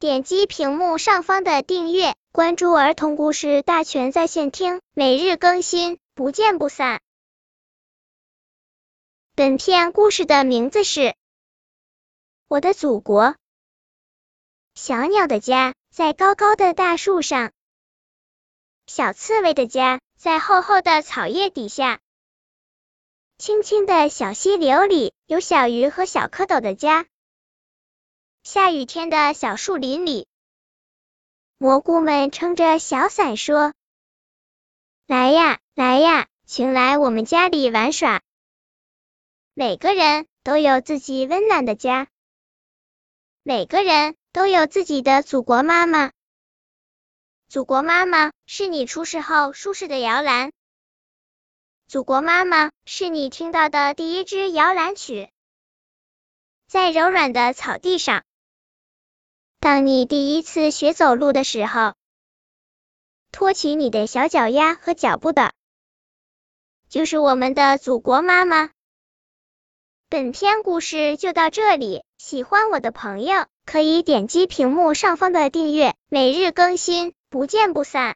点击屏幕上方的订阅，关注儿童故事大全在线听，每日更新，不见不散。本片故事的名字是《我的祖国》。小鸟的家在高高的大树上，小刺猬的家在厚厚的草叶底下，清清的小溪流里有小鱼和小蝌蚪的家。下雨天的小树林里，蘑菇们撑着小伞说：“来呀，来呀，请来我们家里玩耍。”每个人都有自己温暖的家，每个人都有自己的祖国妈妈。祖国妈妈是你出事后舒适的摇篮，祖国妈妈是你听到的第一支摇篮曲，在柔软的草地上。当你第一次学走路的时候，托起你的小脚丫和脚步的，就是我们的祖国妈妈。本篇故事就到这里，喜欢我的朋友可以点击屏幕上方的订阅，每日更新，不见不散。